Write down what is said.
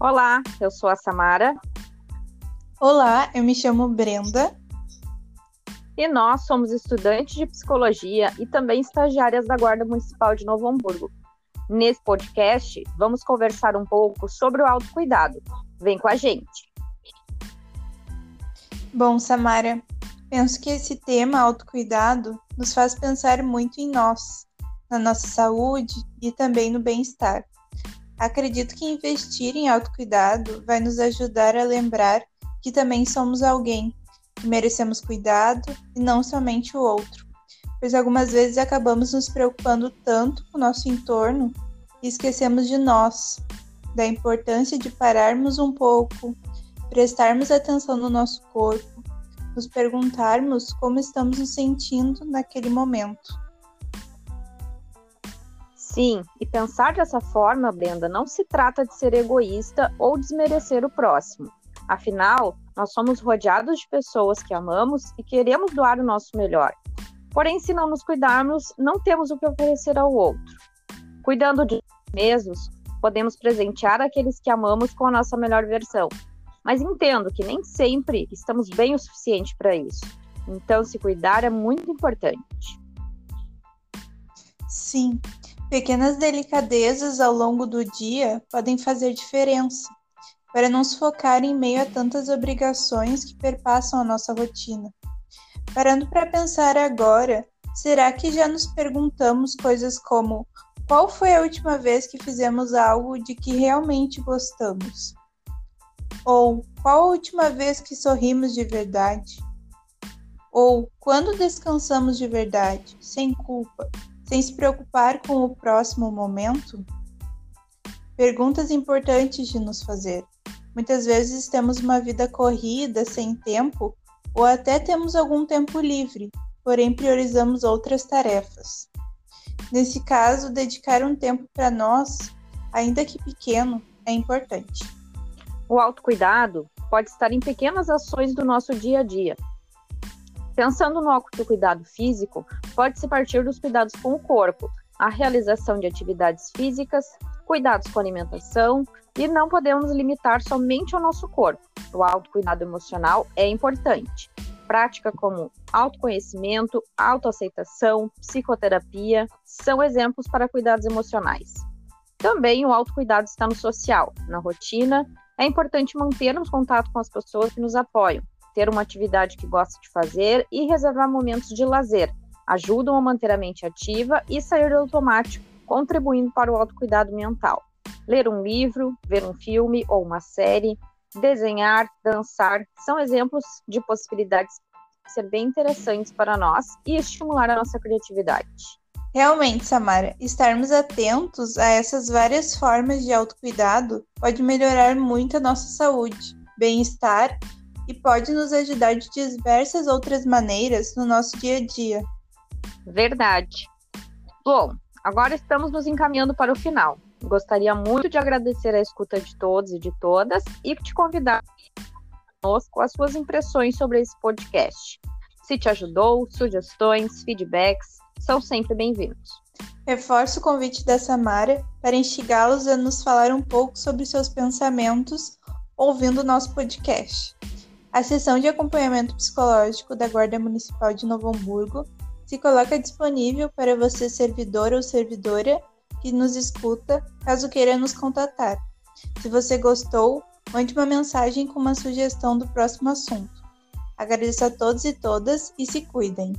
Olá, eu sou a Samara. Olá, eu me chamo Brenda. E nós somos estudantes de psicologia e também estagiárias da Guarda Municipal de Novo Hamburgo. Nesse podcast, vamos conversar um pouco sobre o autocuidado. Vem com a gente. Bom, Samara, penso que esse tema, autocuidado, nos faz pensar muito em nós, na nossa saúde e também no bem-estar. Acredito que investir em autocuidado vai nos ajudar a lembrar que também somos alguém, que merecemos cuidado e não somente o outro, pois algumas vezes acabamos nos preocupando tanto com o nosso entorno e esquecemos de nós, da importância de pararmos um pouco, prestarmos atenção no nosso corpo, nos perguntarmos como estamos nos sentindo naquele momento. Sim, e pensar dessa forma, Brenda, não se trata de ser egoísta ou desmerecer o próximo. Afinal, nós somos rodeados de pessoas que amamos e queremos doar o nosso melhor. Porém, se não nos cuidarmos, não temos o que oferecer ao outro. Cuidando de nós mesmos, podemos presentear aqueles que amamos com a nossa melhor versão. Mas entendo que nem sempre estamos bem o suficiente para isso. Então, se cuidar é muito importante. Sim, Pequenas delicadezas ao longo do dia podem fazer diferença, para não se focar em meio a tantas obrigações que perpassam a nossa rotina. Parando para pensar agora, será que já nos perguntamos coisas como qual foi a última vez que fizemos algo de que realmente gostamos? Ou qual a última vez que sorrimos de verdade? Ou quando descansamos de verdade, sem culpa, sem se preocupar com o próximo momento? Perguntas importantes de nos fazer. Muitas vezes temos uma vida corrida, sem tempo, ou até temos algum tempo livre, porém priorizamos outras tarefas. Nesse caso, dedicar um tempo para nós, ainda que pequeno, é importante. O autocuidado pode estar em pequenas ações do nosso dia a dia, Pensando no autocuidado físico, pode-se partir dos cuidados com o corpo, a realização de atividades físicas, cuidados com alimentação e não podemos limitar somente ao nosso corpo. O autocuidado emocional é importante. Prática como autoconhecimento, autoaceitação, psicoterapia são exemplos para cuidados emocionais. Também o autocuidado está no social, na rotina. É importante mantermos contato com as pessoas que nos apoiam, ter uma atividade que gosta de fazer e reservar momentos de lazer. Ajudam a manter a mente ativa e sair do automático, contribuindo para o autocuidado mental. Ler um livro, ver um filme ou uma série, desenhar, dançar, são exemplos de possibilidades que ser bem interessantes para nós e estimular a nossa criatividade. Realmente, Samara, estarmos atentos a essas várias formas de autocuidado pode melhorar muito a nossa saúde, bem-estar e pode nos ajudar de diversas outras maneiras no nosso dia a dia. Verdade. Bom, agora estamos nos encaminhando para o final. Gostaria muito de agradecer a escuta de todos e de todas e te convidar conosco as suas impressões sobre esse podcast. Se te ajudou, sugestões, feedbacks, são sempre bem-vindos. Reforço o convite da Samara para instigá-los a nos falar um pouco sobre seus pensamentos ouvindo o nosso podcast. A sessão de acompanhamento psicológico da Guarda Municipal de Novo Hamburgo se coloca disponível para você, servidor ou servidora, que nos escuta, caso queira nos contatar. Se você gostou, mande uma mensagem com uma sugestão do próximo assunto. Agradeço a todos e todas e se cuidem.